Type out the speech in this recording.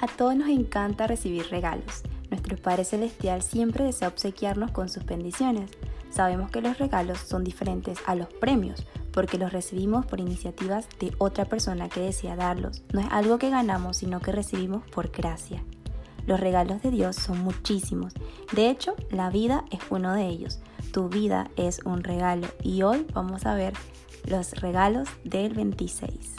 A todos nos encanta recibir regalos. Nuestro Padre Celestial siempre desea obsequiarnos con sus bendiciones. Sabemos que los regalos son diferentes a los premios porque los recibimos por iniciativas de otra persona que desea darlos. No es algo que ganamos, sino que recibimos por gracia. Los regalos de Dios son muchísimos. De hecho, la vida es uno de ellos. Tu vida es un regalo y hoy vamos a ver los regalos del 26.